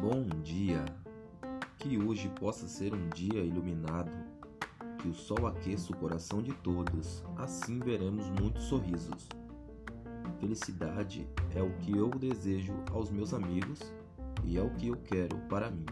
Bom dia! Que hoje possa ser um dia iluminado, que o sol aqueça o coração de todos, assim veremos muitos sorrisos. Felicidade é o que eu desejo aos meus amigos e é o que eu quero para mim.